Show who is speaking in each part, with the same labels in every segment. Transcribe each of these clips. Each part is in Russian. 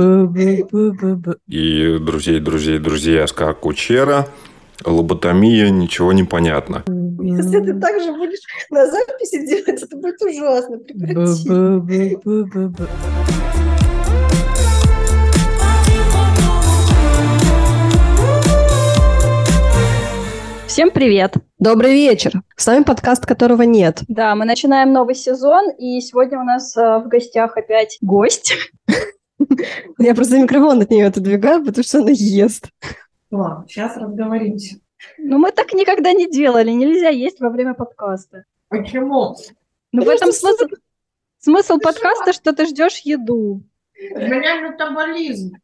Speaker 1: И друзей, друзей, друзья, как Кучера, лоботомия, ничего не понятно.
Speaker 2: Если ты так же будешь на записи делать, это будет ужасно. Прекрати.
Speaker 3: Всем привет!
Speaker 2: Добрый вечер! С вами подкаст, которого нет.
Speaker 3: Да, мы начинаем новый сезон, и сегодня у нас э, в гостях опять гость.
Speaker 2: Я просто микрофон от нее отодвигаю, потому что она ест.
Speaker 4: Ладно, сейчас разговоримся.
Speaker 3: Ну, мы так никогда не делали. Нельзя есть во время подкаста.
Speaker 4: Почему?
Speaker 3: Ну, в этом смысл, смысл подкаста, что ты ждешь еду.
Speaker 4: У меня метаболизм.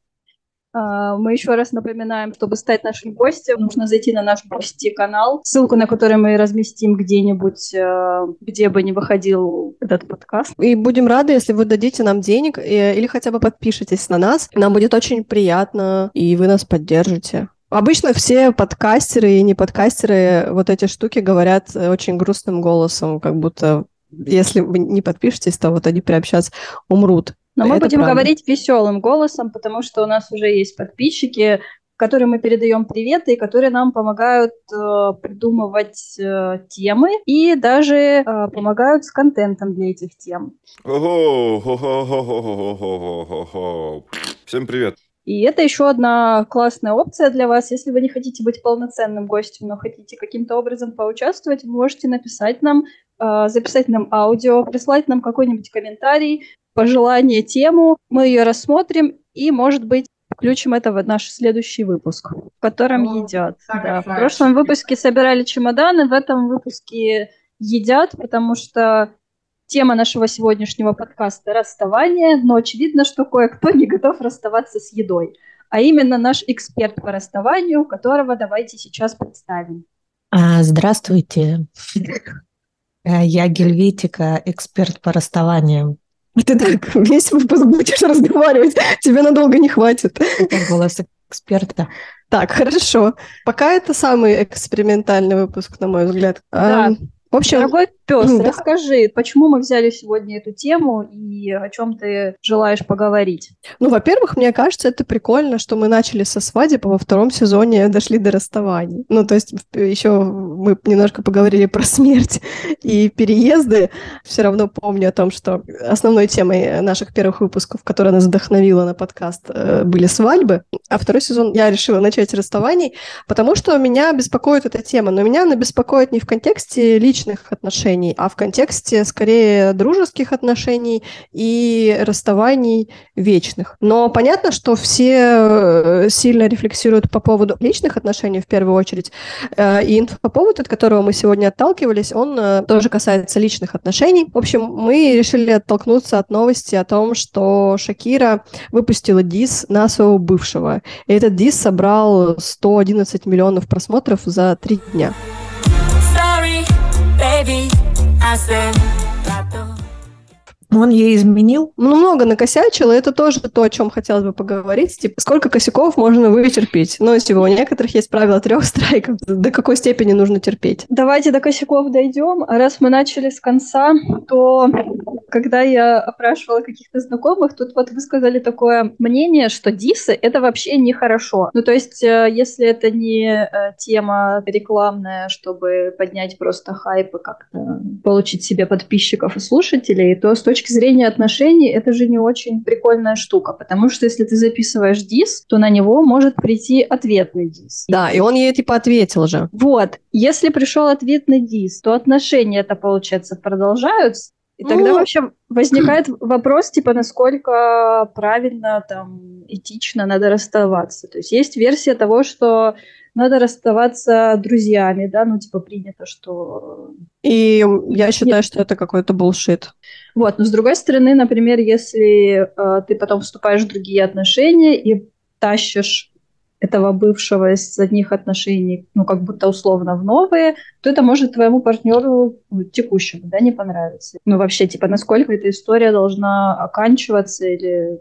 Speaker 3: А, мы еще раз напоминаем, чтобы стать нашим гостем, нужно зайти на наш гости-канал, ссылку на который мы разместим где-нибудь, э, где бы не выходил этот подкаст.
Speaker 2: И будем рады, если вы дадите нам денег э, или хотя бы подпишитесь на нас. Нам будет очень приятно, и вы нас поддержите. Обычно все подкастеры и не подкастеры вот эти штуки говорят очень грустным голосом, как будто если вы не подпишетесь, то вот они прямо сейчас умрут.
Speaker 3: Но мы будем правда. говорить веселым голосом, потому что у нас уже есть подписчики, которым мы передаем приветы и которые нам помогают э, придумывать э, темы и даже э, помогают с контентом для этих тем.
Speaker 1: Всем привет!
Speaker 3: И это еще одна классная опция для вас. Если вы не хотите быть полноценным гостем, но хотите каким-то образом поучаствовать, вы можете написать нам, э, записать нам аудио, прислать нам какой-нибудь комментарий, пожелание, тему, мы ее рассмотрим и, может быть, включим это в наш следующий выпуск, в котором О, едят. Да. В прошлом выпуске собирали чемоданы, в этом выпуске едят, потому что тема нашего сегодняшнего подкаста – расставание, но очевидно, что кое-кто не готов расставаться с едой. А именно наш эксперт по расставанию, которого давайте сейчас представим.
Speaker 5: А, здравствуйте. Я Гельветика, эксперт по расставаниям.
Speaker 2: Ты так весь выпуск будешь разговаривать, тебе надолго не хватит.
Speaker 5: Это голос эксперта.
Speaker 2: Так, хорошо. Пока это самый экспериментальный выпуск, на мой взгляд.
Speaker 3: Да. В общем, Дорогой пес, да. расскажи, почему мы взяли сегодня эту тему и о чем ты желаешь поговорить?
Speaker 2: Ну, во-первых, мне кажется, это прикольно, что мы начали со свадеб, а во втором сезоне дошли до расставаний. Ну, то есть еще мы немножко поговорили про смерть и переезды. Все равно помню о том, что основной темой наших первых выпусков, которая нас вдохновила на подкаст, э, были свадьбы. А второй сезон я решила начать с расставаний, потому что меня беспокоит эта тема. Но меня она беспокоит не в контексте личности, личных отношений, а в контексте скорее дружеских отношений и расставаний вечных. Но понятно, что все э, сильно рефлексируют по поводу личных отношений в первую очередь. Э, и инфоповод, от которого мы сегодня отталкивались, он э, тоже касается личных отношений. В общем, мы решили оттолкнуться от новости о том, что Шакира выпустила дис на своего бывшего. И этот дис собрал 111 миллионов просмотров за три дня. Baby. I said,
Speaker 5: Он ей изменил?
Speaker 2: Ну, много накосячил, и это тоже то, о чем хотелось бы поговорить. Типа, сколько косяков можно вытерпеть? Ну, типа, у некоторых есть правило трех страйков. До какой степени нужно терпеть?
Speaker 3: Давайте до косяков дойдем. А раз мы начали с конца, то когда я опрашивала каких-то знакомых, тут вот вы сказали такое мнение, что дисы — это вообще нехорошо. Ну, то есть, э, если это не э, тема рекламная, чтобы поднять просто хайп и как-то получить себе подписчиков и слушателей, то с точки точки зрения отношений это же не очень прикольная штука, потому что если ты записываешь дис, то на него может прийти ответный дис.
Speaker 2: Да, и он ей типа ответил же.
Speaker 3: Вот. Если пришел ответный дис, то отношения это, получается, продолжаются, и тогда ну, вообще возникает вопрос, типа, насколько правильно, там, этично надо расставаться. То есть есть версия того, что надо расставаться друзьями, да, ну, типа, принято, что...
Speaker 2: И я считаю, Нет. что это какой-то булшит.
Speaker 3: Вот, но с другой стороны, например, если э, ты потом вступаешь в другие отношения и тащишь этого бывшего из одних отношений, ну, как будто условно в новые, то это может твоему партнеру ну, текущему, да, не понравиться. Ну, вообще, типа, насколько эта история должна оканчиваться или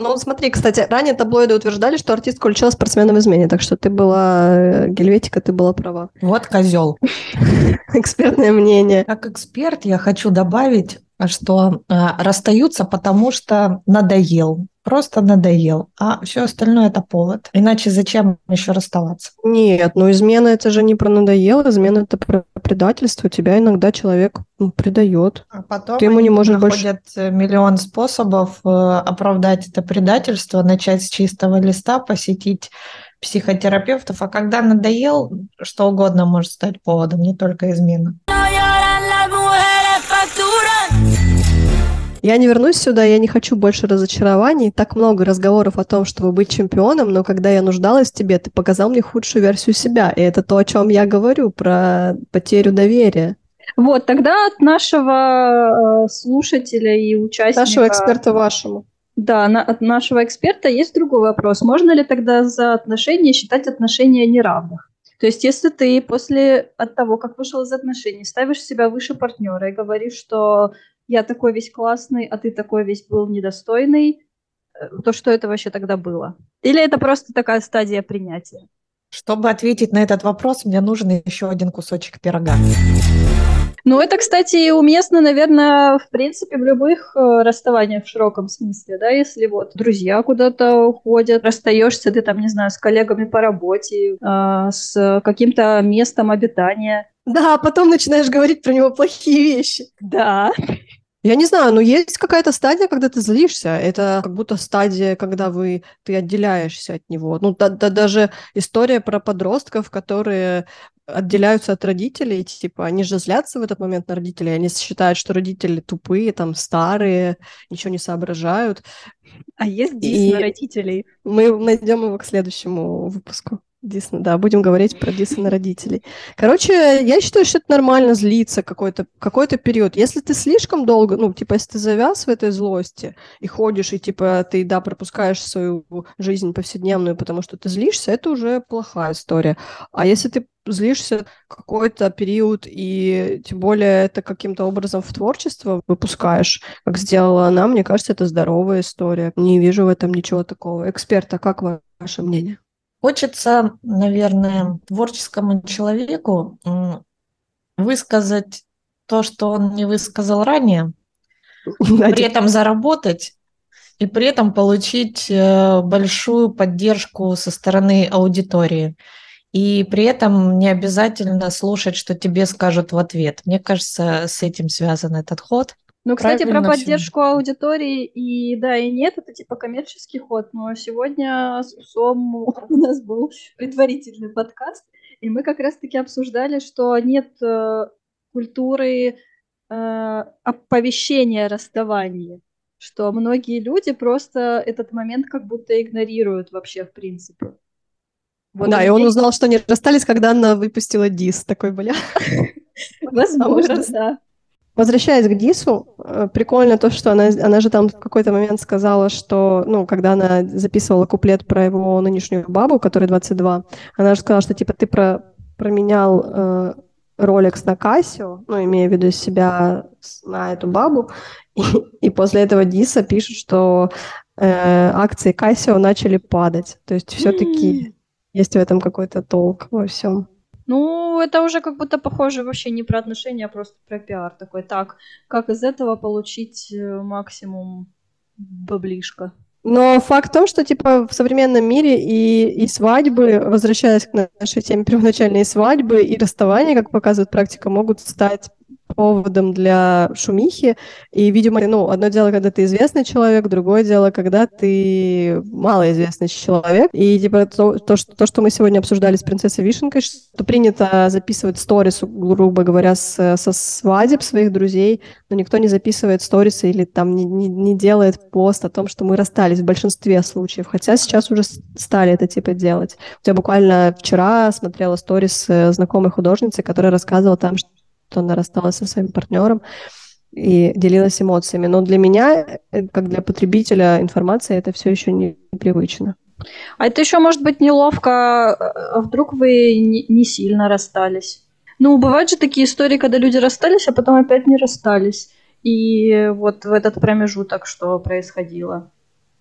Speaker 2: ну, смотри, кстати, ранее таблоиды утверждали, что артистка уличила спортсмена в измене, так что ты была, э, Гельветика, ты была права.
Speaker 5: Вот козел.
Speaker 2: Экспертное мнение.
Speaker 5: Как эксперт я хочу добавить, что э, расстаются, потому что надоел, просто надоел, а все остальное это повод. Иначе зачем еще расставаться?
Speaker 2: Нет, ну измена это же не про надоело, измена это про предательство. Тебя иногда человек ну, предает.
Speaker 5: А потом
Speaker 2: Ты ему не можешь больше-
Speaker 5: находят э, миллион способов э, оправдать это предательство, начать с чистого листа, посетить психотерапевтов. А когда надоел, что угодно может стать поводом, не только измена.
Speaker 2: Я не вернусь сюда, я не хочу больше разочарований. Так много разговоров о том, чтобы быть чемпионом, но когда я нуждалась в тебе, ты показал мне худшую версию себя. И это то, о чем я говорю, про потерю доверия.
Speaker 3: Вот, тогда от нашего э, слушателя и участника...
Speaker 2: Нашего эксперта вашему.
Speaker 3: Да, на- от нашего эксперта есть другой вопрос. Можно ли тогда за отношения считать отношения неравных? То есть, если ты после от того, как вышел из отношений, ставишь себя выше партнера и говоришь, что я такой весь классный, а ты такой весь был недостойный, э, то что это вообще тогда было? Или это просто такая стадия принятия?
Speaker 5: Чтобы ответить на этот вопрос, мне нужен еще один кусочек пирога.
Speaker 3: Ну, это, кстати, уместно, наверное, в принципе, в любых э, расставаниях в широком смысле, да, если вот друзья куда-то уходят, расстаешься ты там, не знаю, с коллегами по работе, э, с каким-то местом обитания.
Speaker 2: Да, а потом начинаешь говорить про него плохие вещи.
Speaker 3: Да.
Speaker 2: Я не знаю, но есть какая-то стадия, когда ты злишься. Это как будто стадия, когда вы, ты отделяешься от него. Ну, да, да- даже история про подростков, которые отделяются от родителей, типа, они же злятся в этот момент на родителей, они считают, что родители тупые, там, старые, ничего не соображают.
Speaker 3: А есть дис
Speaker 2: И-
Speaker 3: на родителей.
Speaker 2: Мы найдем его к следующему выпуску. Дисно, да, будем говорить про дисы на родителей. Короче, я считаю, что это нормально злиться какой-то какой период. Если ты слишком долго, ну, типа, если ты завяз в этой злости и ходишь, и, типа, ты, да, пропускаешь свою жизнь повседневную, потому что ты злишься, это уже плохая история. А если ты злишься какой-то период, и тем более это каким-то образом в творчество выпускаешь, как сделала она, мне кажется, это здоровая история. Не вижу в этом ничего такого. Эксперт, а как ва- ваше мнение?
Speaker 5: Хочется, наверное, творческому человеку высказать то, что он не высказал ранее, при этом заработать и при этом получить э, большую поддержку со стороны аудитории. И при этом не обязательно слушать, что тебе скажут в ответ. Мне кажется, с этим связан этот ход.
Speaker 3: Ну, кстати, про
Speaker 5: Правильно
Speaker 3: поддержку аудитории и да, и нет, это типа коммерческий ход. Но сегодня с Усом у нас был предварительный подкаст, и мы как раз-таки обсуждали, что нет э, культуры э, оповещения о расставании, что многие люди просто этот момент как будто игнорируют вообще в принципе. Вот
Speaker 2: да, и он узнал, что они расстались, когда она выпустила дис. Такой, бля.
Speaker 3: Возможно, да.
Speaker 2: Возвращаясь к Дису, э, прикольно то, что она, она же там в какой-то момент сказала, что, ну, когда она записывала куплет про его нынешнюю бабу, которой 22, она же сказала, что, типа, ты про, променял э, Rolex на Casio, ну, имея в виду себя на эту бабу, и, и после этого Диса пишет, что э, акции Casio начали падать. То есть все-таки есть в этом какой-то толк во всем.
Speaker 3: Ну, это уже как будто похоже вообще не про отношения, а просто про пиар. Такой, так, как из этого получить э, максимум баблишка?
Speaker 2: Но факт в том, что типа в современном мире и, и свадьбы, возвращаясь к нашей теме первоначальной, свадьбы, и расставания, как показывает практика, могут стать поводом для шумихи. И, видимо, ну, одно дело, когда ты известный человек, другое дело, когда ты малоизвестный человек. И, типа, то, то, что, то, что мы сегодня обсуждали с принцессой Вишенкой, что принято записывать сторис, грубо говоря, с, со свадеб своих друзей, но никто не записывает сторисы или там не, не, не делает пост о том, что мы расстались в большинстве случаев. Хотя сейчас уже стали это типа делать. Я буквально вчера смотрела сторис э, знакомой художницы, которая рассказывала там, что она рассталась со своим партнером и делилась эмоциями. Но для меня, э, как для потребителя информации, это все еще непривычно.
Speaker 3: А это еще может быть неловко, а вдруг вы не, не сильно расстались? Ну, бывают же такие истории, когда люди расстались, а потом опять не расстались. И вот в этот промежуток что происходило?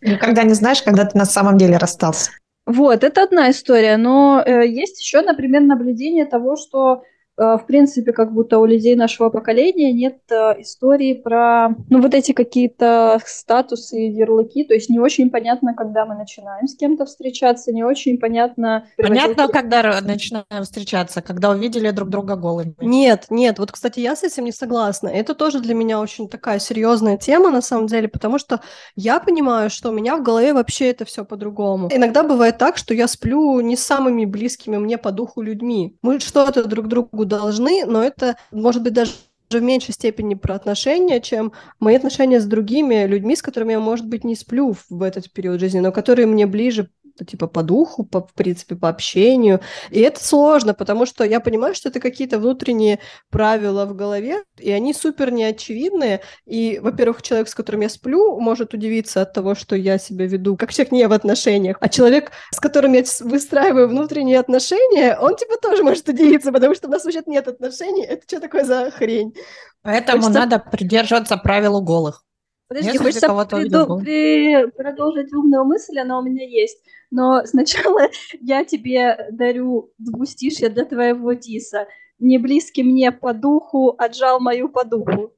Speaker 5: Никогда не знаешь, когда ты на самом деле расстался.
Speaker 3: Вот, это одна история, но э, есть еще, например, наблюдение того, что в принципе, как будто у людей нашего поколения нет э, истории про, ну, вот эти какие-то статусы и ярлыки, то есть не очень понятно, когда мы начинаем с кем-то встречаться, не очень понятно...
Speaker 5: Понятно, когда начинаем встречаться, когда увидели друг друга голыми.
Speaker 2: Нет, нет, вот, кстати, я с этим не согласна. Это тоже для меня очень такая серьезная тема, на самом деле, потому что я понимаю, что у меня в голове вообще это все по-другому. Иногда бывает так, что я сплю не с самыми близкими мне по духу людьми. Мы что-то друг другу должны, но это может быть даже в меньшей степени про отношения, чем мои отношения с другими людьми, с которыми я, может быть, не сплю в этот период жизни, но которые мне ближе типа по духу, по, в принципе, по общению. И это сложно, потому что я понимаю, что это какие-то внутренние правила в голове, и они супер неочевидные. И, во-первых, человек, с которым я сплю, может удивиться от того, что я себя веду как человек не в отношениях. А человек, с которым я выстраиваю внутренние отношения, он типа тоже может удивиться, потому что у нас вообще нет отношений. Это что такое за хрень?
Speaker 5: Поэтому Хочется... надо придерживаться правил голых.
Speaker 3: Подожди, Если хочется приду, при, продолжить умную мысль, она у меня есть. Но сначала я тебе дарю двустишье для твоего диса. Не близкий мне по духу, отжал мою по духу.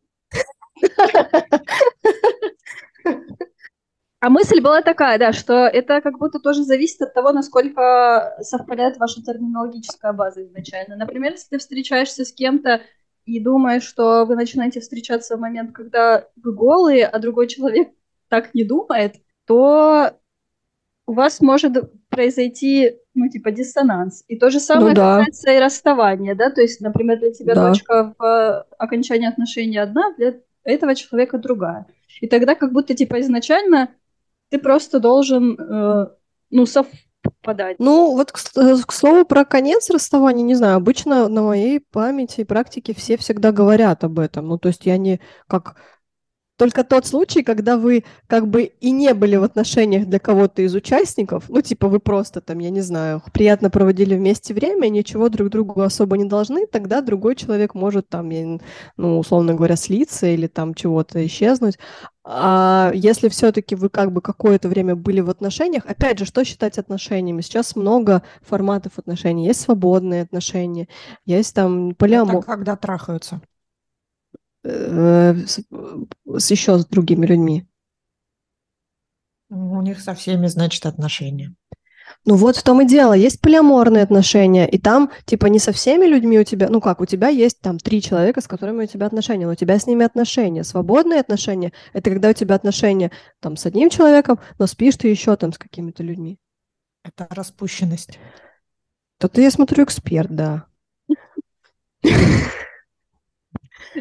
Speaker 3: А мысль была такая, да, что это как будто тоже зависит от того, насколько совпадает ваша терминологическая база изначально. Например, если ты встречаешься с кем-то и думаешь, что вы начинаете встречаться в момент, когда вы голые, а другой человек так не думает, то у вас может произойти, ну, типа, диссонанс. И то же самое ну, да. касается и расставания, да, то есть, например, для тебя да. точка в окончании отношений одна, для этого человека другая. И тогда как будто, типа, изначально ты просто должен, э, ну, совпадать.
Speaker 2: Ну, вот, к, э, к слову, про конец расставания, не знаю, обычно на моей памяти и практике все всегда говорят об этом. Ну, то есть я не как только тот случай, когда вы как бы и не были в отношениях для кого-то из участников, ну, типа вы просто там, я не знаю, приятно проводили вместе время, ничего друг другу особо не должны, тогда другой человек может там, ну, условно говоря, слиться или там чего-то исчезнуть. А если все-таки вы как бы какое-то время были в отношениях, опять же, что считать отношениями? Сейчас много форматов отношений. Есть свободные отношения, есть там полиамор.
Speaker 5: когда трахаются.
Speaker 2: Э, с, с еще с другими людьми?
Speaker 5: У них со всеми, значит, отношения.
Speaker 2: Ну вот в том и дело. Есть полиаморные отношения, и там, типа, не со всеми людьми у тебя, ну как, у тебя есть там три человека, с которыми у тебя отношения, но у тебя с ними отношения. Свободные отношения – это когда у тебя отношения там с одним человеком, но спишь ты еще там с какими-то людьми.
Speaker 5: Это распущенность.
Speaker 2: То ты, я смотрю, эксперт, да.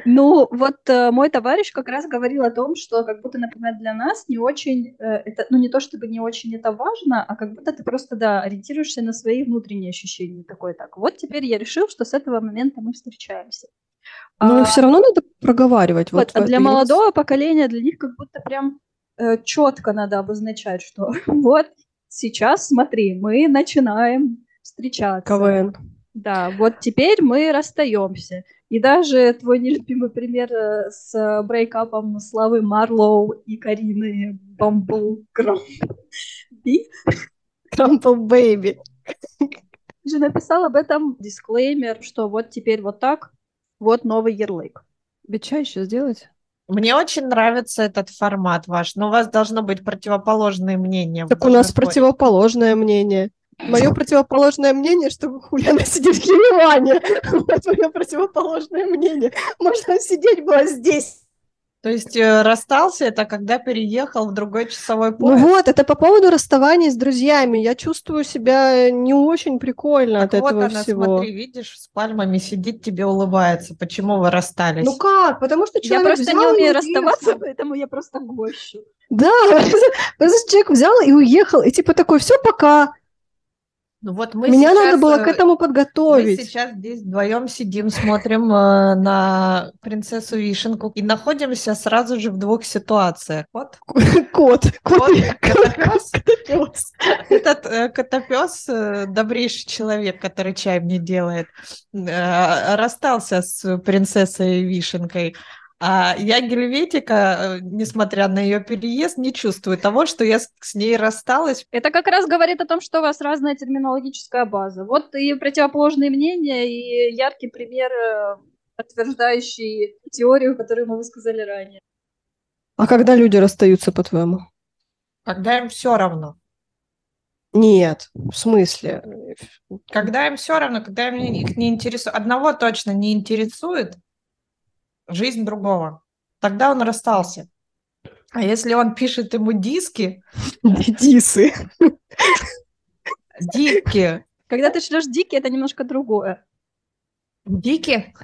Speaker 3: Ну, вот э, мой товарищ как раз говорил о том, что как будто, например, для нас не очень, э, это, ну не то чтобы не очень это важно, а как будто ты просто, да, ориентируешься на свои внутренние ощущения. Такой так, вот теперь я решил, что с этого момента мы встречаемся.
Speaker 2: Но а, все равно надо проговаривать.
Speaker 3: Вот, вот а для молодого поколения, для них как будто прям э, четко надо обозначать, что вот сейчас, смотри, мы начинаем встречаться.
Speaker 2: КВН.
Speaker 3: Да, вот теперь мы расстаемся. И даже твой нелюбимый пример э, с брейкапом Славы Марлоу и Карины Бамбл Крамби.
Speaker 2: Крампл Бэйби.
Speaker 3: же написал об этом дисклеймер, что вот теперь вот так, вот новый ярлык.
Speaker 2: Бича еще сделать?
Speaker 5: Мне очень нравится этот формат ваш, но у вас должно быть противоположное мнение.
Speaker 2: Так у нас противоположное мнение. Мое противоположное мнение, что Хуляна сидит в Ереване. Вот мое противоположное мнение. Можно сидеть было здесь.
Speaker 5: То есть э, расстался это, когда переехал в другой часовой ну пояс?
Speaker 2: Ну вот, это по поводу расставания с друзьями. Я чувствую себя не очень прикольно так от вот этого она, всего.
Speaker 5: смотри, видишь, с пальмами сидит, тебе улыбается. Почему вы расстались?
Speaker 2: Ну как? Потому что
Speaker 3: человек Я просто не умею расставаться, поэтому я просто гощу.
Speaker 2: Да, просто человек взял и уехал, и типа такой, все, пока. Ну вот мы Меня сейчас, надо было к э, этому подготовить.
Speaker 5: Мы сейчас здесь вдвоем сидим, смотрим э, на принцессу Вишенку и находимся сразу же в двух ситуациях.
Speaker 2: Вот. Кот. Кот.
Speaker 5: Котопес. Этот э, котопес, добрейший человек, который чай мне делает, расстался с принцессой Вишенкой. А я Гельветика, э, несмотря на ее переезд, не чувствую того, что я с ней рассталась.
Speaker 3: Это как раз говорит о том, что у вас разная терминологическая база. Вот и противоположные мнения, и яркий пример, э, подтверждающий теорию, которую мы высказали ранее.
Speaker 2: А когда люди расстаются, по-твоему?
Speaker 5: Когда им все равно.
Speaker 2: Нет, в смысле?
Speaker 5: Когда им все равно, когда им их не интересует. Одного точно не интересует жизнь другого. Тогда он расстался. А если он пишет ему диски...
Speaker 2: Дисы.
Speaker 5: Диски.
Speaker 3: Когда ты шлешь дики, это немножко другое.
Speaker 5: Дики?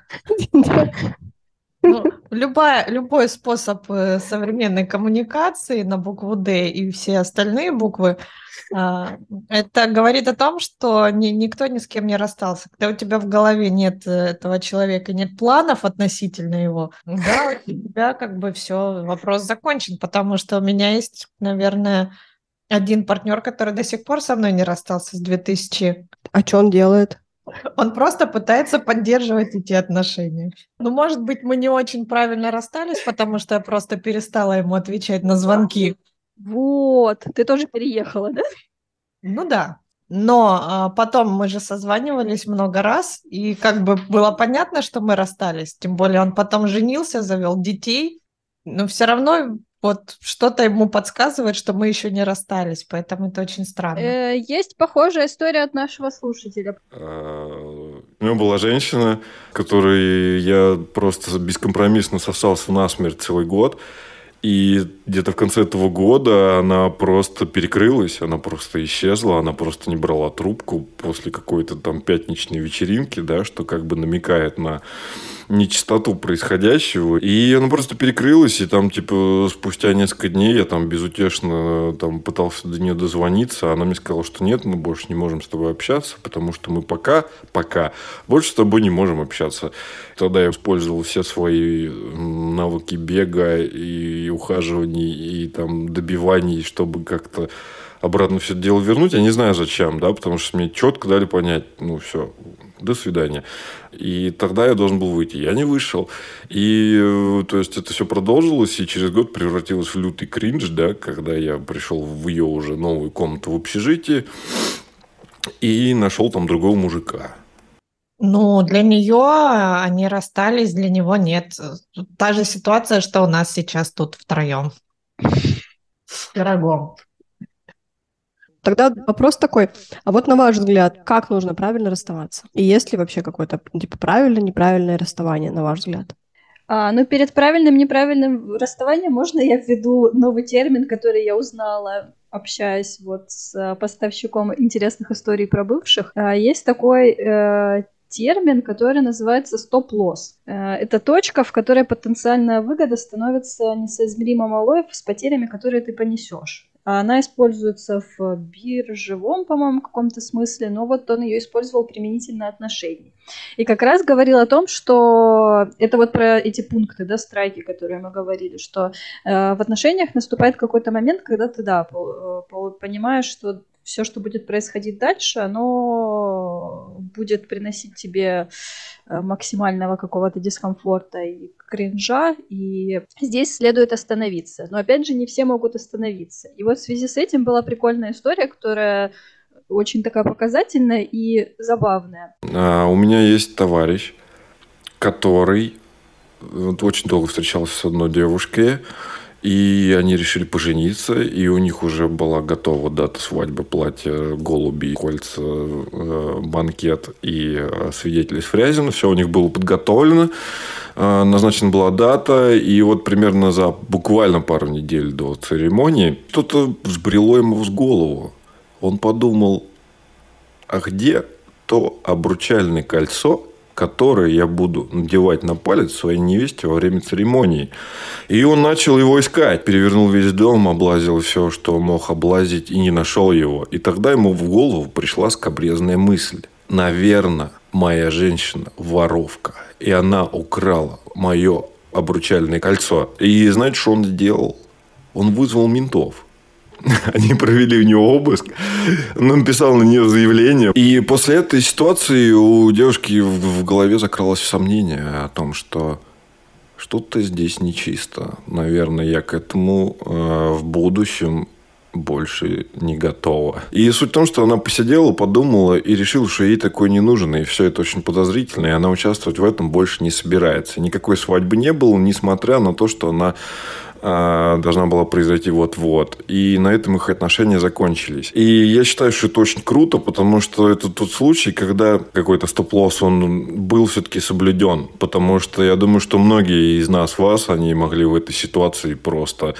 Speaker 5: Ну, любая, любой способ э, современной коммуникации на букву «Д» и все остальные буквы а, это говорит о том, что ни, никто ни с кем не расстался. Когда у тебя в голове нет э, этого человека, нет планов относительно его, да, у тебя как бы все, вопрос закончен, потому что у меня есть, наверное, один партнер, который до сих пор со мной не расстался с 2000.
Speaker 2: А что он делает?
Speaker 5: Он просто пытается поддерживать эти отношения. Ну, может быть, мы не очень правильно расстались, потому что я просто перестала ему отвечать на звонки.
Speaker 3: Вот, ты тоже переехала, да?
Speaker 5: Ну да. Но а, потом мы же созванивались много раз, и как бы было понятно, что мы расстались. Тем более он потом женился, завел детей, но все равно вот что-то ему подсказывает, что мы еще не расстались, поэтому это очень странно.
Speaker 3: Э, есть похожая история от нашего слушателя.
Speaker 1: А, у меня была женщина, которой я просто бескомпромиссно сосался насмерть целый год. И где-то в конце этого года она просто перекрылась, она просто исчезла, она просто не брала трубку после какой-то там пятничной вечеринки, да, что как бы намекает на нечистоту происходящего. И она просто перекрылась, и там, типа, спустя несколько дней я там безутешно там пытался до нее дозвониться, а она мне сказала, что нет, мы больше не можем с тобой общаться, потому что мы пока, пока больше с тобой не можем общаться. Тогда я использовал все свои навыки бега и ухаживаний, и там добиваний, чтобы как-то обратно все это дело вернуть. Я не знаю зачем, да, потому что мне четко дали понять, ну все, до свидания. И тогда я должен был выйти. Я не вышел. И, э, то есть, это все продолжилось, и через год превратилось в лютый кринж, да, когда я пришел в ее уже новую комнату в общежитии и нашел там другого мужика.
Speaker 5: Ну, для нее они расстались, для него нет. Та же ситуация, что у нас сейчас тут втроем. Пирогом.
Speaker 2: Тогда вопрос такой, а вот на ваш взгляд, как нужно правильно расставаться? И есть ли вообще какое-то типа правильное, неправильное расставание, на ваш взгляд?
Speaker 3: А, ну, перед правильным, неправильным расставанием можно я введу новый термин, который я узнала общаясь вот с поставщиком интересных историй про бывших. А, есть такой э, термин, который называется стоп-лосс. Э, это точка, в которой потенциальная выгода становится несоизмеримо малой с потерями, которые ты понесешь. Она используется в биржевом, по-моему, каком-то смысле, но вот он ее использовал применительно отношений. И как раз говорил о том, что это вот про эти пункты, да, страйки, которые мы говорили, что э, в отношениях наступает какой-то момент, когда ты, да, понимаешь, что все, что будет происходить дальше, оно будет приносить тебе э, максимального какого-то дискомфорта и кринжа, и здесь следует остановиться. Но опять же, не все могут остановиться. И вот в связи с этим была прикольная история, которая очень такая показательная и забавная.
Speaker 1: А, у меня есть товарищ, который вот, очень долго встречался с одной девушкой, и они решили пожениться, и у них уже была готова дата свадьбы, платье, голуби, кольца, э, банкет и э, свидетели из Фрязина. Все у них было подготовлено. Э, назначена была дата, и вот примерно за буквально пару недель до церемонии что-то взбрело ему в голову. Он подумал, а где то обручальное кольцо, которое я буду надевать на палец своей невесте во время церемонии. И он начал его искать, перевернул весь дом, облазил все, что мог облазить, и не нашел его. И тогда ему в голову пришла скобрезная мысль. Наверное, моя женщина воровка, и она украла мое обручальное кольцо. И знаете, что он сделал? Он вызвал ментов. Они провели у него обыск. Он написал на нее заявление. И после этой ситуации у девушки в голове закралось сомнение о том, что что-то здесь нечисто. Наверное, я к этому э, в будущем больше не готова. И суть в том, что она посидела, подумала и решила, что ей такой не нужен, и все это очень подозрительно, и она участвовать в этом больше не собирается. Никакой свадьбы не было, несмотря на то, что она должна была произойти вот-вот. И на этом их отношения закончились. И я считаю, что это очень круто, потому что это тот случай, когда какой-то стоп-лосс, он был все-таки соблюден. Потому что я думаю, что многие из нас, вас, они могли в этой ситуации просто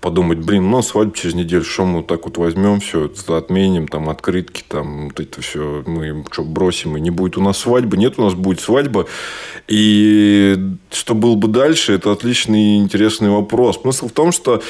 Speaker 1: подумать, блин, у нас свадьба через неделю, что мы вот так вот возьмем, все отменим, там, открытки, там, вот это все, мы что, бросим, и не будет у нас свадьбы, нет, у нас будет свадьба. И что было бы дальше, это отличный и интересный вопрос. Смысл в том, что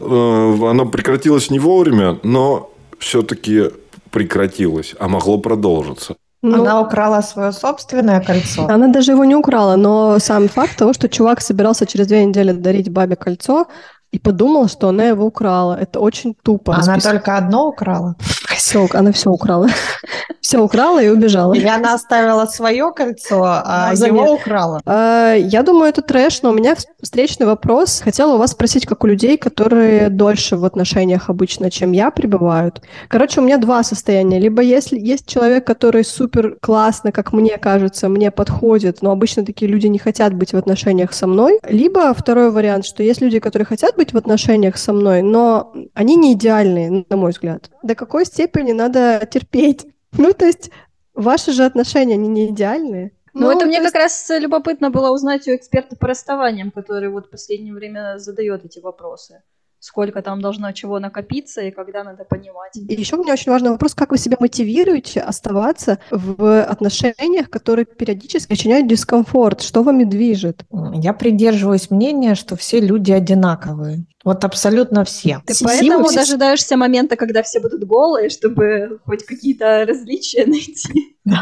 Speaker 1: э, оно прекратилось не вовремя, но все-таки прекратилось, а могло продолжиться.
Speaker 5: Ну, она украла свое собственное кольцо.
Speaker 2: Она даже его не украла, но сам факт того, что чувак собирался через две недели дарить бабе кольцо, и подумала, что она его украла. Это очень тупо.
Speaker 5: Она список. только одно украла?
Speaker 2: Все, она все украла. Все украла и убежала.
Speaker 5: Или она оставила свое кольцо, а ну, его украла?
Speaker 2: А, я думаю, это трэш, но у меня встречный вопрос. Хотела у вас спросить, как у людей, которые дольше в отношениях обычно, чем я, пребывают. Короче, у меня два состояния. Либо если есть человек, который супер классно, как мне кажется, мне подходит, но обычно такие люди не хотят быть в отношениях со мной. Либо второй вариант, что есть люди, которые хотят быть в отношениях со мной, но они не идеальные, на мой взгляд. До какой степени надо терпеть? Ну, то есть ваши же отношения, они не идеальные.
Speaker 3: Ну, ну это мне есть... как раз любопытно было узнать у эксперта по расставаниям, который вот в последнее время задает эти вопросы сколько там должно чего накопиться и когда надо понимать.
Speaker 2: И еще мне очень важный вопрос, как вы себя мотивируете оставаться в отношениях, которые периодически причиняют дискомфорт? Что вами движет?
Speaker 5: Я придерживаюсь мнения, что все люди одинаковые. Вот абсолютно все.
Speaker 3: Ты поэтому дожидаешься момента, когда все будут голые, чтобы хоть какие-то различия найти.
Speaker 2: Да,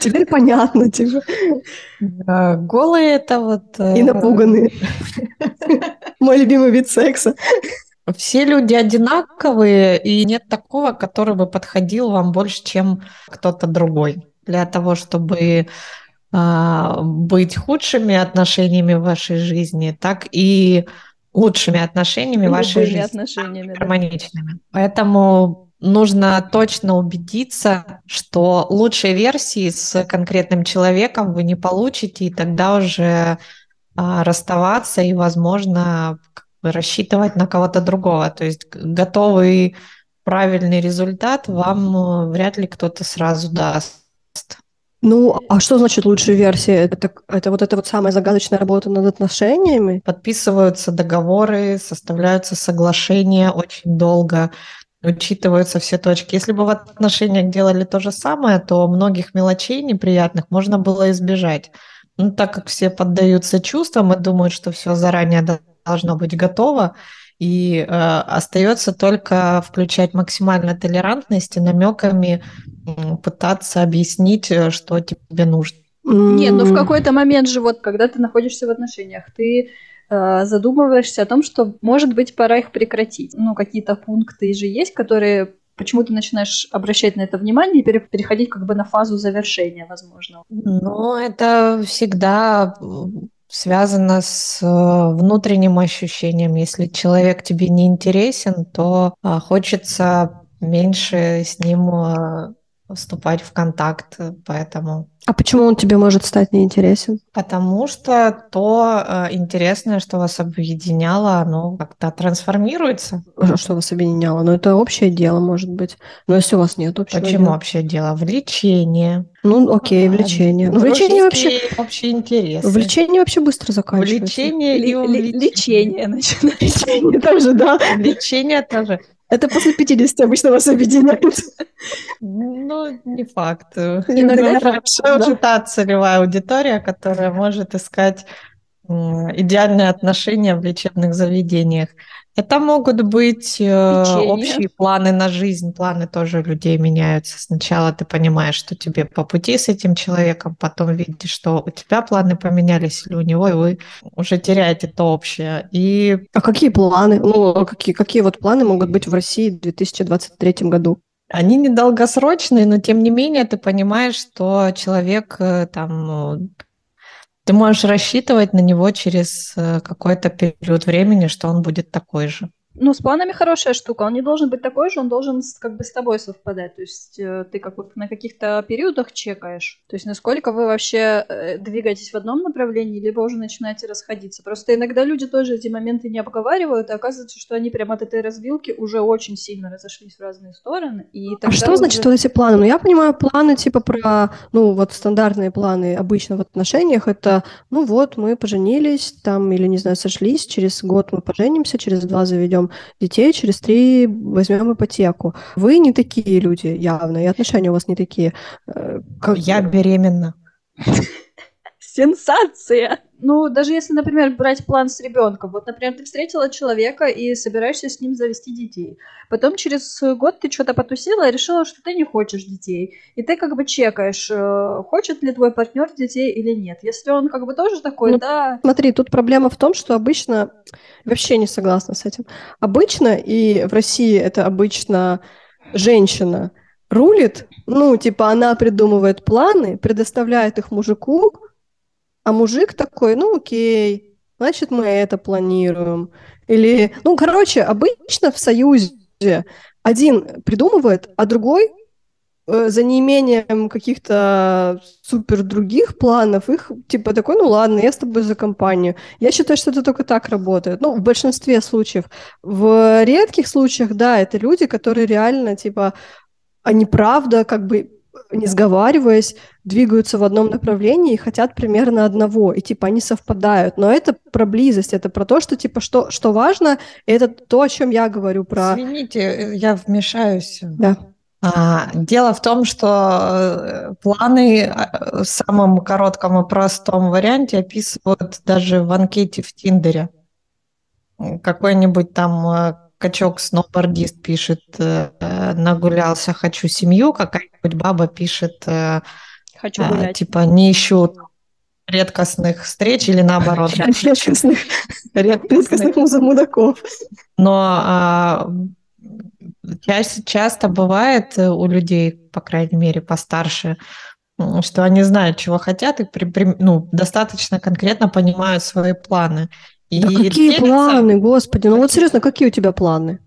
Speaker 2: теперь понятно, типа.
Speaker 5: Голые это вот...
Speaker 2: Э, И напуганные. Мой любимый вид секса.
Speaker 5: Все люди одинаковые, и нет такого, который бы подходил вам больше, чем кто-то другой. Для того, чтобы а, быть худшими отношениями в вашей жизни, так и лучшими отношениями в вашей жизни. отношениями. Гармоничными. Да. Поэтому нужно точно убедиться, что лучшей версии с конкретным человеком вы не получите, и тогда уже а, расставаться и, возможно, рассчитывать на кого-то другого. То есть готовый правильный результат вам э, вряд ли кто-то сразу даст.
Speaker 2: Ну, а что значит лучшая версия? Это, это вот эта вот самая загадочная работа над отношениями?
Speaker 5: Подписываются договоры, составляются соглашения очень долго, учитываются все точки. Если бы в отношениях делали то же самое, то многих мелочей неприятных можно было избежать. Ну, так как все поддаются чувствам и думают, что все заранее должно быть готово, и э, остается только включать максимально толерантность и намеками э, пытаться объяснить, э, что тебе нужно.
Speaker 3: Нет, но в какой-то момент же, вот, когда ты находишься в отношениях, ты э, задумываешься о том, что, может быть, пора их прекратить. Ну, какие-то пункты же есть, которые почему ты начинаешь обращать на это внимание и переходить как бы на фазу завершения, возможно?
Speaker 5: Ну, это всегда связано с э, внутренним ощущением. Если человек тебе не интересен, то а, хочется меньше с ним э, вступать в контакт, поэтому
Speaker 2: а почему он тебе может стать неинтересен?
Speaker 5: Потому что то э, интересное, что вас объединяло, оно как-то трансформируется.
Speaker 2: Что вас объединяло? Ну, это общее дело, может быть. Но если у вас нет общего
Speaker 5: Почему
Speaker 2: дела?
Speaker 5: общее дело? Влечение.
Speaker 2: Ну, окей, влечение. Ну, влечение вообще...
Speaker 5: Общий интерес.
Speaker 2: Влечение вообще быстро заканчивается.
Speaker 5: Влечение и увлечение.
Speaker 3: Лечение начинается.
Speaker 2: Лечение тоже, да.
Speaker 5: Влечение тоже.
Speaker 2: Это после 50 обычно вас объединяет.
Speaker 5: Ну, не факт. Иногда хорошо. Уже та целевая аудитория, которая может искать идеальные отношения в лечебных заведениях. Это могут быть Печенье. общие планы на жизнь. Планы тоже людей меняются. Сначала ты понимаешь, что тебе по пути с этим человеком, потом видишь, что у тебя планы поменялись или у него, и вы уже теряете то общее. И...
Speaker 2: А какие планы? Ну, а какие, какие вот планы могут быть в России в 2023 году?
Speaker 5: Они недолгосрочные, но тем не менее ты понимаешь, что человек э, там Ты можешь рассчитывать на него через э, какой-то период времени, что он будет такой же.
Speaker 3: Ну, с планами хорошая штука. Он не должен быть такой же, он должен как бы с тобой совпадать. То есть э, ты как бы на каких-то периодах чекаешь. То есть насколько вы вообще э, двигаетесь в одном направлении, либо уже начинаете расходиться. Просто иногда люди тоже эти моменты не обговаривают, и оказывается, что они прямо от этой развилки уже очень сильно разошлись в разные стороны. И
Speaker 2: а что уже... значит вот эти планы? Ну, я понимаю, планы типа про, ну, вот стандартные планы обычно в отношениях, это, ну вот, мы поженились, там, или, не знаю, сошлись, через год мы поженимся, через два заведем заведем детей, через три возьмем ипотеку. Вы не такие люди явно, и отношения у вас не такие.
Speaker 5: Э, как... Я беременна.
Speaker 3: Сенсация! Ну, даже если, например, брать план с ребенком. Вот, например, ты встретила человека и собираешься с ним завести детей. Потом через год ты что-то потусила и решила, что ты не хочешь детей. И ты как бы чекаешь, э, хочет ли твой партнер детей или нет. Если он как бы тоже такой, ну, да...
Speaker 2: Смотри, тут проблема в том, что обычно... Вообще не согласна с этим. Обычно, и в России это обычно женщина рулит, ну, типа она придумывает планы, предоставляет их мужику, а мужик такой, ну окей, значит, мы это планируем. Или, ну, короче, обычно в союзе один придумывает, а другой э, за неимением каких-то супер других планов, их типа такой, ну ладно, я с тобой за компанию. Я считаю, что это только так работает. Ну, в большинстве случаев. В редких случаях, да, это люди, которые реально, типа, они правда как бы не сговариваясь, двигаются в одном направлении и хотят примерно одного, и типа они совпадают. Но это про близость, это про то, что типа что, что важно, это то, о чем я говорю про...
Speaker 5: Извините, я вмешаюсь.
Speaker 2: Да.
Speaker 5: А, дело в том, что э, планы э, в самом коротком и простом варианте описывают даже в анкете в Тиндере. Какой-нибудь там э, качок сноубордист пишет нагулялся хочу семью какая-нибудь баба пишет
Speaker 3: хочу гулять.
Speaker 5: типа не ищу редкостных встреч или наоборот
Speaker 2: редкостных редкостных мудаков
Speaker 5: но а, часто бывает у людей по крайней мере постарше что они знают, чего хотят, и при, при, ну, достаточно конкретно понимают свои планы.
Speaker 2: И да какие делятся... планы, господи, ну вот серьезно, какие у тебя планы?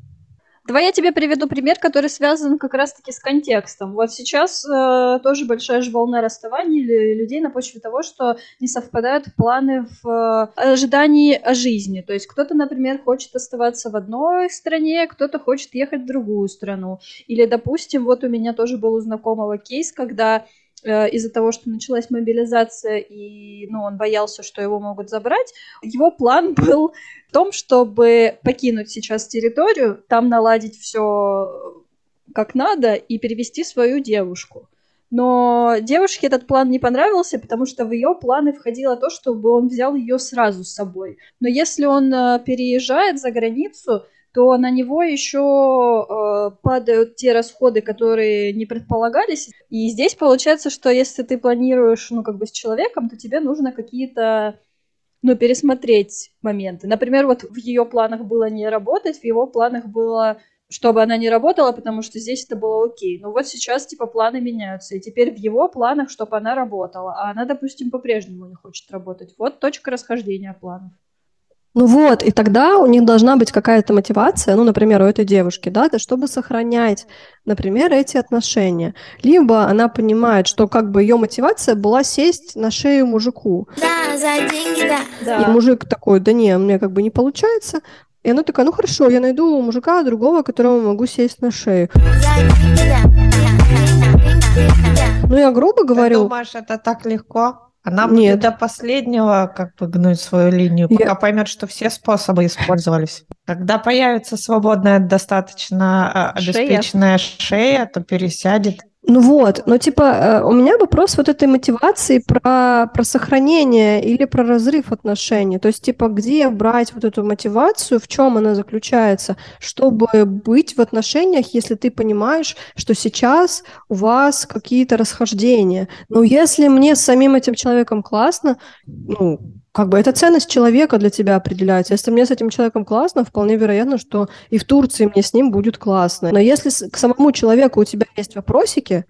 Speaker 3: Давай я тебе приведу пример, который связан как раз-таки с контекстом. Вот сейчас э, тоже большая же волна расставаний людей на почве того, что не совпадают планы в э, ожидании о жизни. То есть кто-то, например, хочет оставаться в одной стране, кто-то хочет ехать в другую страну. Или, допустим, вот у меня тоже был у знакомого кейс, когда из-за того, что началась мобилизация, и ну, он боялся, что его могут забрать, его план был в том, чтобы покинуть сейчас территорию, там наладить все как надо и перевести свою девушку. Но девушке этот план не понравился, потому что в ее планы входило то, чтобы он взял ее сразу с собой. Но если он э, переезжает за границу, то на него еще э, падают те расходы, которые не предполагались. И здесь получается, что если ты планируешь, ну, как бы с человеком, то тебе нужно какие-то ну, пересмотреть моменты. Например, вот в ее планах было не работать, в его планах было чтобы она не работала, потому что здесь это было окей. Но вот сейчас, типа, планы меняются, и теперь в его планах, чтобы она работала, а она, допустим, по-прежнему не хочет работать. Вот точка расхождения планов.
Speaker 2: Ну вот, и тогда у них должна быть какая-то мотивация, ну, например, у этой девушки, да, чтобы сохранять, например, эти отношения. Либо она понимает, что как бы ее мотивация была сесть на шею мужику. Да, за деньги, да. И мужик такой, да не, мне как бы не получается. И она такая, ну хорошо, я найду мужика другого, которому могу сесть на шею. Ну, я грубо говорю...
Speaker 5: Ты думаешь, это так легко? Она Нет. будет до последнего как бы гнуть свою линию, пока Я... поймет, что все способы использовались. Когда появится свободная, достаточно а, обеспеченная шея, шея то пересядет
Speaker 2: ну вот, но типа э, у меня вопрос вот этой мотивации про, про сохранение или про разрыв отношений. То есть типа где брать вот эту мотивацию, в чем она заключается, чтобы быть в отношениях, если ты понимаешь, что сейчас у вас какие-то расхождения. Но если мне с самим этим человеком классно, ну, как бы это ценность человека для тебя определяется. Если мне с этим человеком классно, вполне вероятно, что и в Турции мне с ним будет классно. Но если к самому человеку у тебя есть вопросики...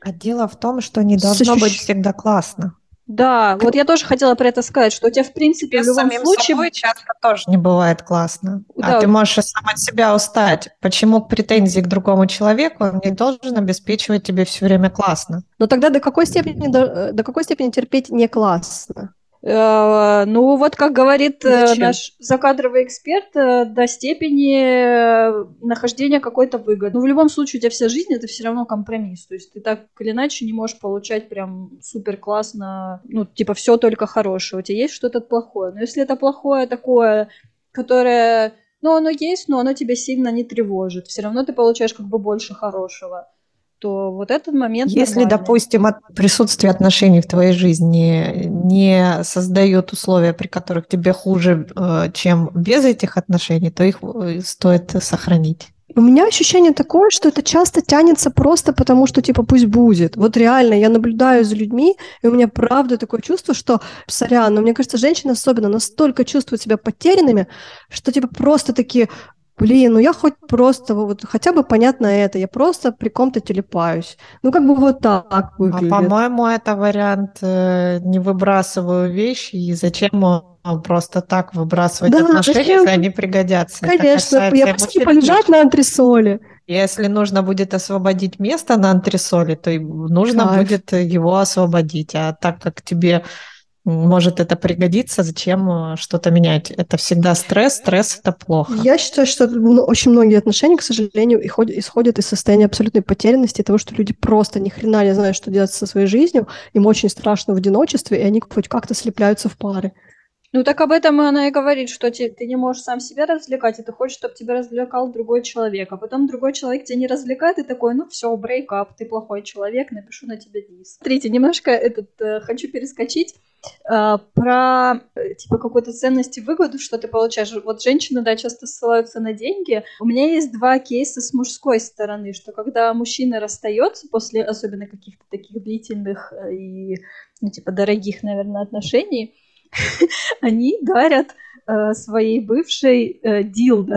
Speaker 5: А дело в том, что не должно существ... быть всегда классно.
Speaker 3: Да, вот я тоже хотела про это сказать, что у тебя, в принципе,
Speaker 5: Без
Speaker 3: в любом
Speaker 5: самим
Speaker 3: случае...
Speaker 5: собой часто тоже не бывает классно.
Speaker 3: Да.
Speaker 5: А ты можешь сам от себя устать. Почему претензии к другому человеку он не должен обеспечивать тебе все время классно?
Speaker 2: Но тогда до какой степени, до, до какой степени терпеть не классно?
Speaker 3: Э, Ну, вот как говорит э,
Speaker 2: Зачем?
Speaker 3: наш закадровый эксперт, э, до степени нахождения какой-то выгоды. Но в любом случае у тебя вся жизнь это все равно компромисс. То есть ты так или иначе не можешь получать прям супер классно, ну, типа все только хорошее. У тебя есть что-то плохое. Но если это плохое такое, которое, ну, оно есть, но оно тебя сильно не тревожит, все равно ты получаешь как бы больше хорошего то вот этот момент
Speaker 5: Если,
Speaker 3: нормальный.
Speaker 5: допустим, от присутствие отношений в твоей жизни не создает условия, при которых тебе хуже, э, чем без этих отношений, то их э, стоит сохранить.
Speaker 2: У меня ощущение такое, что это часто тянется просто потому, что типа пусть будет. Вот реально, я наблюдаю за людьми, и у меня правда такое чувство, что, сорян, но мне кажется, женщины особенно настолько чувствуют себя потерянными, что типа просто такие, блин, ну я хоть просто, вот хотя бы понятно это, я просто при ком-то телепаюсь. Ну как бы вот так
Speaker 5: А,
Speaker 2: выглядит.
Speaker 5: по-моему, это вариант э, не выбрасываю вещи, и зачем просто так выбрасывать
Speaker 2: Да,
Speaker 5: отношения,
Speaker 2: зачем?
Speaker 5: если они пригодятся.
Speaker 2: Конечно, я
Speaker 5: и
Speaker 2: просто
Speaker 5: мужчин, и
Speaker 2: полежать на антресоле.
Speaker 5: Если нужно будет освободить место на антресоле, то нужно
Speaker 2: Кайф.
Speaker 5: будет его освободить. А так как тебе может это пригодиться, зачем э, что-то менять? Это всегда стресс, стресс это плохо.
Speaker 2: Я считаю, что ну, очень многие отношения, к сожалению, исходят, из состояния абсолютной потерянности, того, что люди просто ни хрена не знают, что делать со своей жизнью, им очень страшно в одиночестве, и они хоть как-то слепляются в пары.
Speaker 3: Ну так об этом она и говорит, что те- ты не можешь сам себя развлекать, и ты хочешь, чтобы тебя развлекал другой человек. А потом другой человек тебя не развлекает, и такой, ну все, брейкап, ты плохой человек, напишу на тебя дис. Смотрите, немножко этот э, хочу перескочить э, про э, типа какой-то ценности выгоду, что ты получаешь. Вот женщины, да, часто ссылаются на деньги. У меня есть два кейса с мужской стороны, что когда мужчина расстается после особенно каких-то таких длительных э, и, ну, типа, дорогих, наверное, отношений, они дарят э, своей бывшей э, дилдо.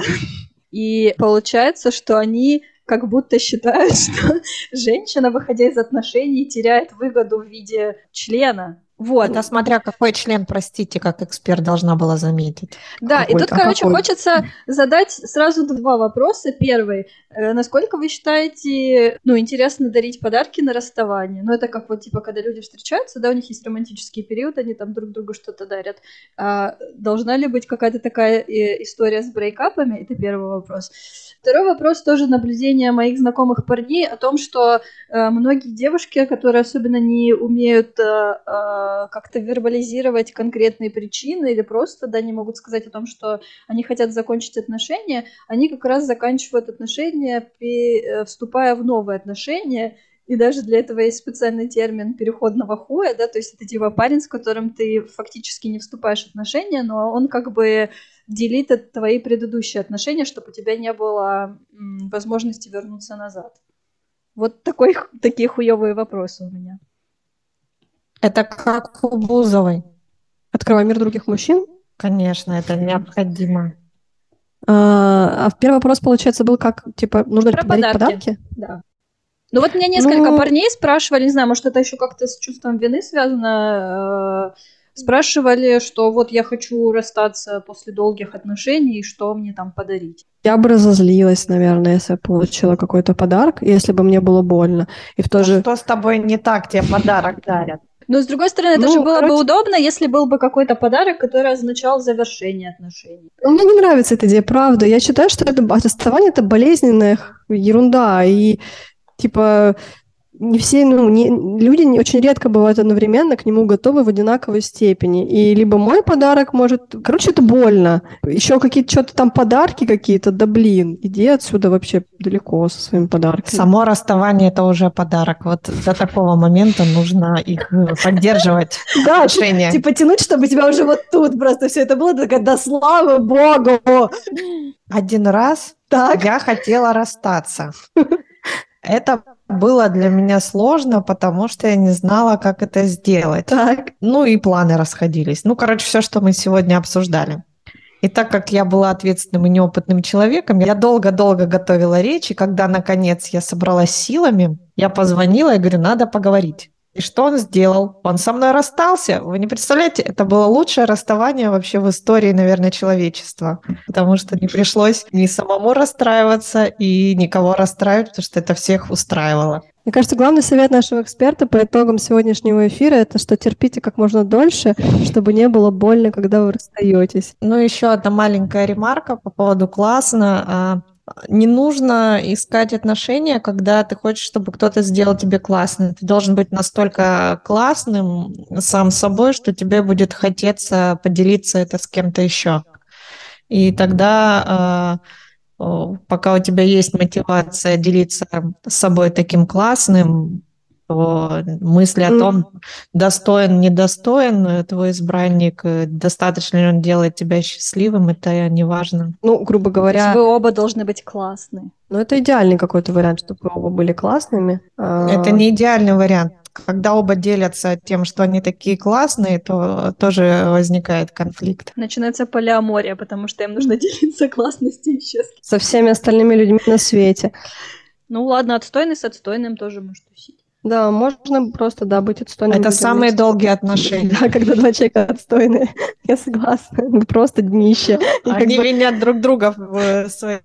Speaker 3: И получается, что они как будто считают, что женщина, выходя из отношений, теряет выгоду в виде члена. Вот.
Speaker 5: Это смотря какой член, простите, как эксперт должна была заметить.
Speaker 3: Да, и тут,
Speaker 2: Какой-то,
Speaker 3: короче,
Speaker 2: какой?
Speaker 3: хочется задать сразу два вопроса. Первый. Э, Насколько вы считаете, ну, интересно дарить подарки на расставание? Ну, это как вот, типа, когда люди встречаются, да, у них есть романтический период, они там друг другу что-то дарят. А должна ли быть какая-то такая э, история с брейкапами? Это первый вопрос. Второй вопрос тоже наблюдение моих знакомых парней о том, что э, многие девушки, которые особенно не умеют э, э, как-то вербализировать конкретные причины или просто, да, не могут сказать о том, что они хотят закончить отношения, они как раз заканчивают отношения, при- э, вступая в новые отношения, и даже для этого есть специальный термин переходного хуя, да, то есть это типа парень, с которым ты фактически не вступаешь в отношения, но он как бы делит от твои предыдущие отношения, чтобы у тебя не было возможности вернуться назад. Вот такой, такие хуевые вопросы у меня.
Speaker 5: Это как у Бузовой.
Speaker 2: Открывай мир других мужчин.
Speaker 5: Конечно, это необходимо.
Speaker 2: А, а первый вопрос, получается, был как, типа, нужно
Speaker 3: Про
Speaker 2: подарить
Speaker 3: подарки.
Speaker 2: подарки?
Speaker 3: Да. Ну вот меня несколько
Speaker 2: Ну-
Speaker 3: парней спрашивали, не знаю, может это еще как-то с чувством вины связано, э, спрашивали, что вот я хочу расстаться после долгих отношений, что мне там подарить.
Speaker 2: Я бы разозлилась, наверное, если я получила какой-то подарок, если бы мне было больно. И в то же...
Speaker 5: Что с тобой не так? Тебе подарок дарят.
Speaker 3: Но с другой стороны, это
Speaker 2: Ну,
Speaker 3: же было бы
Speaker 2: короче-
Speaker 3: удобно, если был бы какой-то подарок, который означал завершение отношений.
Speaker 2: Мне не нравится эта идея, правда. Я считаю, что это расставание – это болезненная ерунда. И, типа, не все, ну, не, люди не, очень редко бывают одновременно к нему готовы в одинаковой степени. И либо мой подарок может... Короче, это больно. Еще какие-то что-то там подарки какие-то, да блин, иди отсюда вообще далеко со своими подарками.
Speaker 5: Само расставание это уже подарок. Вот до такого момента нужно их э, поддерживать
Speaker 2: Да,
Speaker 5: отношения.
Speaker 2: типа тянуть, чтобы тебя уже вот тут просто все это было, такая, да слава богу!
Speaker 5: Один раз
Speaker 2: Так,
Speaker 5: я хотела расстаться. Это было для меня сложно, потому что я не знала, как это сделать.
Speaker 2: так.
Speaker 5: Ну и планы расходились. Ну, короче, все, что мы сегодня обсуждали. И так как я была ответственным и неопытным человеком, я долго-долго готовила речь, и когда, наконец, я собралась силами, я позвонила и говорю, надо поговорить. И что он сделал? Он со мной расстался. Вы не представляете, это было лучшее расставание вообще в истории, наверное, человечества. Потому что не пришлось ни самому расстраиваться и никого расстраивать, потому что это всех устраивало.
Speaker 2: Мне кажется, главный совет нашего эксперта по итогам сегодняшнего эфира это, что терпите как можно дольше, чтобы не было больно, когда вы расстаетесь.
Speaker 5: Ну, еще одна маленькая ремарка по поводу классно. Не нужно искать отношения, когда ты хочешь, чтобы кто-то сделал тебе классно. Ты должен быть настолько классным сам собой, что тебе будет хотеться поделиться это с кем-то еще. И тогда э, пока у тебя есть мотивация делиться собой таким классным, то мысли о том, достоин, недостоин твой избранник, э, достаточно ли он делает тебя счастливым, это не важно.
Speaker 2: Ну, грубо говоря...
Speaker 3: Вы оба должны быть классны.
Speaker 2: Ну, это идеальный какой-то вариант, чтобы вы оба были классными.
Speaker 5: А, это не идеальный вариант когда оба делятся тем, что они такие классные, то тоже возникает конфликт.
Speaker 3: Начинается полиамория, потому что им нужно делиться классностью и счастьем.
Speaker 2: Со всеми остальными людьми на свете.
Speaker 3: Ну ладно, отстойный с отстойным тоже может тусить.
Speaker 2: Да, можно просто, да, быть отстойным.
Speaker 5: Это самые долгие отношения.
Speaker 2: Да, когда два человека отстойные. Я согласна. Просто днище.
Speaker 5: Они винят друг друга в своей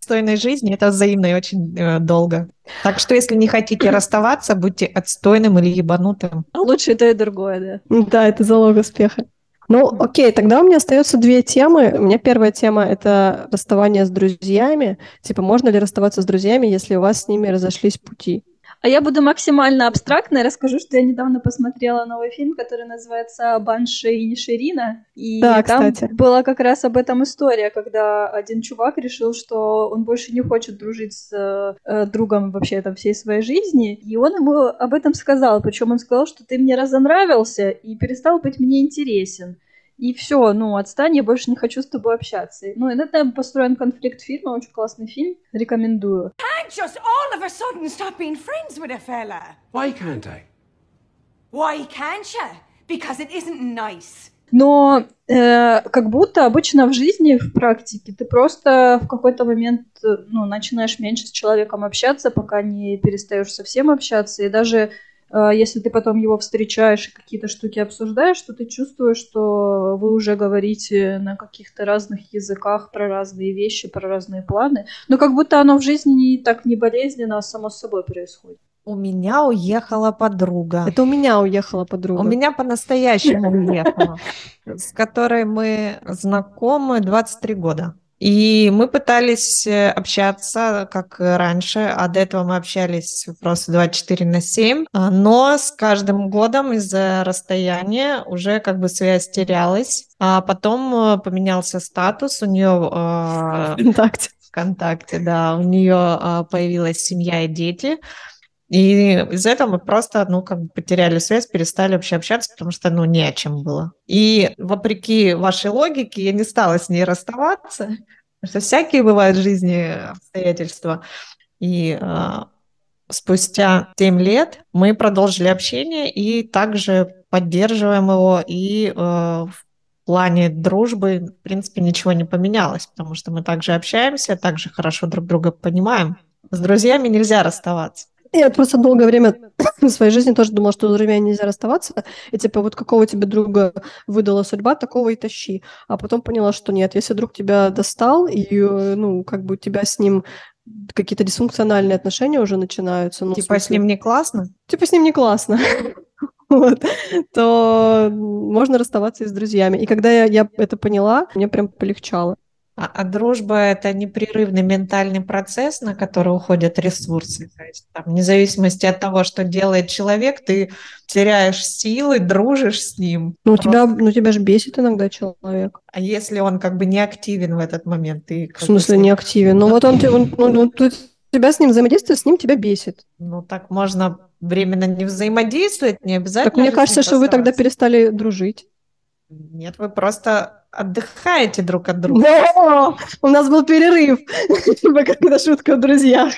Speaker 5: отстойной жизни, это взаимно и очень э, долго. Так что, если не хотите расставаться, будьте отстойным или ебанутым.
Speaker 3: А лучше это и другое,
Speaker 2: да. Да, это залог успеха. Ну, окей, тогда у меня остается две темы. У меня первая тема — это расставание с друзьями. Типа, можно ли расставаться с друзьями, если у вас с ними разошлись пути?
Speaker 3: А я буду максимально абстрактной, расскажу, что я недавно посмотрела новый фильм, который называется «Банши и Ниширина». И
Speaker 2: да,
Speaker 3: там
Speaker 2: кстати.
Speaker 3: была как раз об этом история, когда один чувак решил, что он больше не хочет дружить с э, другом вообще там всей своей жизни, и он ему об этом сказал. Причем он сказал, что ты мне разонравился и перестал быть мне интересен. И все, ну, отстань, я больше не хочу с тобой общаться. Ну, и на этом построен конфликт фильма, очень классный фильм, рекомендую. Can't just all of a sudden stop being friends with a fella.
Speaker 6: Why can't I? Why can't you? Because it isn't nice.
Speaker 3: Но э, как будто обычно в жизни, в практике, ты просто в какой-то момент ну, начинаешь меньше с человеком общаться, пока не перестаешь совсем общаться. И даже если ты потом его встречаешь и какие-то штуки обсуждаешь, то ты чувствуешь, что вы уже говорите на каких-то разных языках про разные вещи, про разные планы. Но как будто оно в жизни не так не болезненно, а само собой происходит.
Speaker 5: У меня уехала подруга.
Speaker 2: Это у меня уехала подруга.
Speaker 5: У меня по-настоящему уехала, с которой мы знакомы 23 года. И мы пытались э, общаться, как раньше, а до этого мы общались просто 24 на 7, а, но с каждым годом из-за расстояния уже как бы связь терялась, а потом э, поменялся статус, у нее...
Speaker 2: А, Вконтакте.
Speaker 5: Вконтакте, да, у нее а, появилась семья и дети, и из-за этого мы просто, ну, как бы потеряли связь, перестали вообще общаться, потому что, ну, не о чем было. И вопреки вашей логике я не стала с ней расставаться, потому что всякие бывают в жизни обстоятельства. И э, спустя 7 лет мы продолжили общение и также поддерживаем его. И э, в плане дружбы, в принципе, ничего не поменялось, потому что мы также общаемся, также хорошо друг друга понимаем. С друзьями нельзя расставаться.
Speaker 2: Я просто долгое время в своей жизни тоже думала, что с друзьями нельзя расставаться. И типа вот какого тебе друга выдала судьба, такого и тащи. А потом поняла, что нет, если друг тебя достал, и ну как бы у тебя с ним какие-то дисфункциональные отношения уже начинаются. Ну,
Speaker 5: типа с ним не классно?
Speaker 2: Типа с ним не классно. вот, то можно расставаться и с друзьями. И когда я, я это поняла, мне прям полегчало.
Speaker 5: А, а дружба – это непрерывный ментальный процесс, на который уходят ресурсы. То есть, там, вне зависимости от того, что делает человек, ты теряешь силы, дружишь с ним.
Speaker 2: Ну, Просто... тебя, ну тебя же бесит иногда человек.
Speaker 5: А если он как бы не активен в этот момент? Ты
Speaker 2: в смысле бы... не активен? Ну, вот он, он, он, он, он тебя с ним взаимодействие, с ним тебя бесит.
Speaker 5: Ну, так можно временно не взаимодействовать, не обязательно.
Speaker 2: Так мне кажется, что вы тогда перестали дружить.
Speaker 5: Нет, вы просто отдыхаете друг от друга.
Speaker 2: Да, у нас был перерыв, типа когда шутка о друзьях.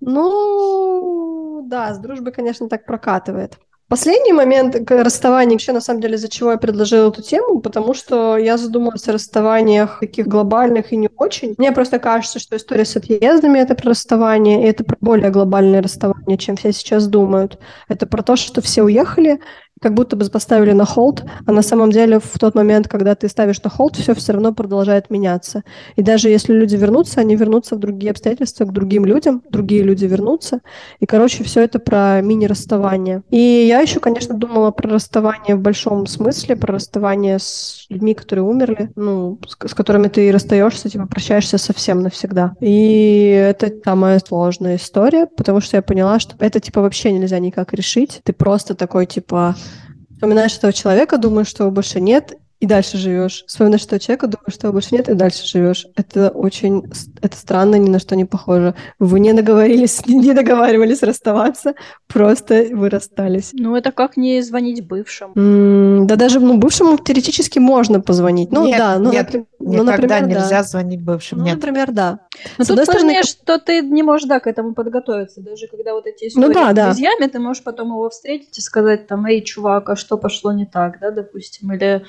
Speaker 2: Ну, да, с дружбой, конечно, так прокатывает. Последний момент расставания, вообще, на самом деле, из-за чего я предложила эту тему, потому что я задумалась о расставаниях таких глобальных и не очень. Мне просто кажется, что история с отъездами — это про расставание, и это про более глобальное расставание, чем все сейчас думают. Это про то, что все уехали, как будто бы поставили на холд, а на самом деле в тот момент, когда ты ставишь на холд, все все равно продолжает меняться. И даже если люди вернутся, они вернутся в другие обстоятельства, к другим людям, другие люди вернутся. И, короче, все это про мини-расставание. И я еще, конечно, думала про расставание в большом смысле, про расставание с людьми, которые умерли, ну, с, с которыми ты расстаешься, типа прощаешься совсем навсегда. И это самая сложная история, потому что я поняла, что это, типа, вообще нельзя никак решить. Ты просто такой, типа, вспоминаешь этого человека, думаешь, что его больше нет, и дальше живешь. Вспоминаешь этого человека, думаешь, что его больше нет, и дальше живешь. Это очень... Это странно, ни на что не похоже. Вы не договорились, не договаривались расставаться, просто вы расстались.
Speaker 3: Ну, это как не звонить бывшим.
Speaker 2: М, да даже ну, бывшему теоретически можно позвонить. Ну,
Speaker 5: нет,
Speaker 2: да. Ну,
Speaker 5: нет,
Speaker 2: ну,
Speaker 5: никогда
Speaker 2: например,
Speaker 5: нельзя
Speaker 2: да.
Speaker 5: звонить бывшим.
Speaker 2: Ну,
Speaker 5: нет.
Speaker 2: например, да.
Speaker 3: Но
Speaker 2: С
Speaker 3: тут
Speaker 2: стороны,
Speaker 3: сложнее, что ты не можешь, да, к этому подготовиться. Даже когда вот эти
Speaker 2: Ну
Speaker 3: истории
Speaker 2: да,
Speaker 3: с
Speaker 2: да.
Speaker 3: друзьями, ты можешь потом его встретить и сказать там, эй, чувак, а что пошло не так, да, допустим, или...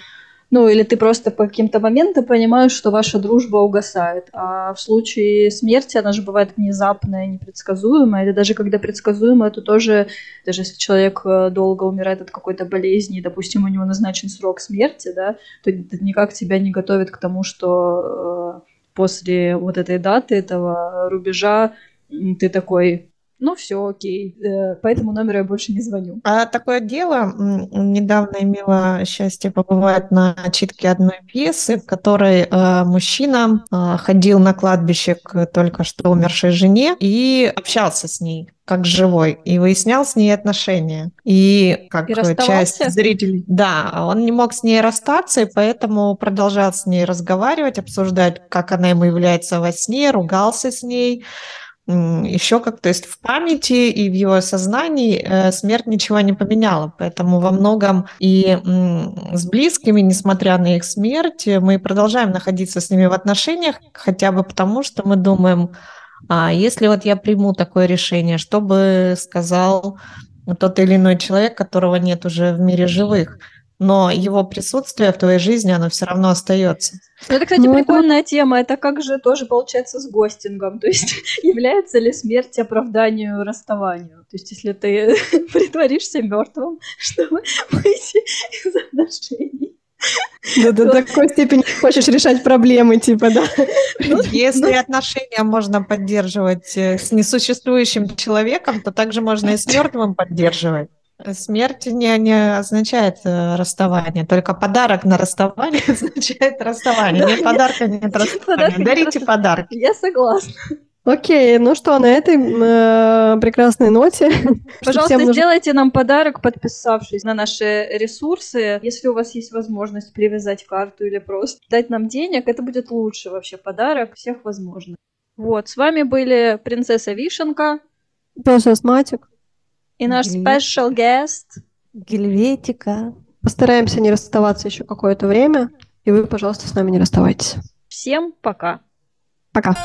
Speaker 3: Ну, или ты просто по каким-то моментам понимаешь, что ваша дружба угасает. А в случае смерти она же бывает внезапная, непредсказуемая. Или даже когда предсказуемая, то тоже, даже если человек э, долго умирает от какой-то болезни, допустим, у него назначен срок смерти, да, то никак тебя не готовит к тому, что э, после вот этой даты, этого рубежа, ты такой, ну все, окей, э, по этому номеру я больше не звоню.
Speaker 5: А такое дело, недавно имела счастье побывать на читке одной пьесы, в которой э, мужчина э, ходил на кладбище к только что умершей жене и общался с ней как живой, и выяснял с ней отношения. И как
Speaker 3: И
Speaker 5: часть зрителей... Да, он не мог с ней расстаться, и поэтому продолжал с ней разговаривать, обсуждать, как она ему является во сне, ругался с ней, еще как, то есть в памяти и в его сознании э, смерть ничего не поменяла, поэтому во многом и с близкими, несмотря на их смерть, мы продолжаем находиться с ними в отношениях, хотя бы потому, что мы думаем, а если вот я приму такое решение, что бы сказал тот или иной человек, которого нет уже в мире живых, но его присутствие в твоей жизни, оно все равно остается.
Speaker 3: Ну, это, кстати,
Speaker 2: Ну, это
Speaker 3: прикольная тема. Это как же тоже получается с гостингом. То есть, является ли смерть оправданию расставанию? То есть, если ты притворишься мертвым, чтобы выйти из отношений.
Speaker 2: Да, до такой степени хочешь решать проблемы, типа, да.
Speaker 5: Если отношения можно поддерживать э, с несуществующим человеком, то также можно и с мертвым поддерживать. Смерть не, не означает э, расставание, только подарок на расставание означает расставание. Нет подарка, нет расставания. Дарите подарки.
Speaker 3: Я согласна.
Speaker 2: Окей, ну что, на этой э, прекрасной ноте.
Speaker 3: Пожалуйста,
Speaker 2: нужно-
Speaker 3: сделайте нам подарок, подписавшись на наши ресурсы. Если у вас есть возможность привязать карту или просто дать нам денег, это будет лучший вообще подарок всех возможных. Вот, с вами были принцесса Вишенка
Speaker 2: Тоже астматик.
Speaker 3: И наш special guest.
Speaker 5: Гельветика.
Speaker 2: Постараемся не расставаться еще какое-то время. И вы, пожалуйста, с нами не расставайтесь.
Speaker 3: Всем пока!
Speaker 2: Пока.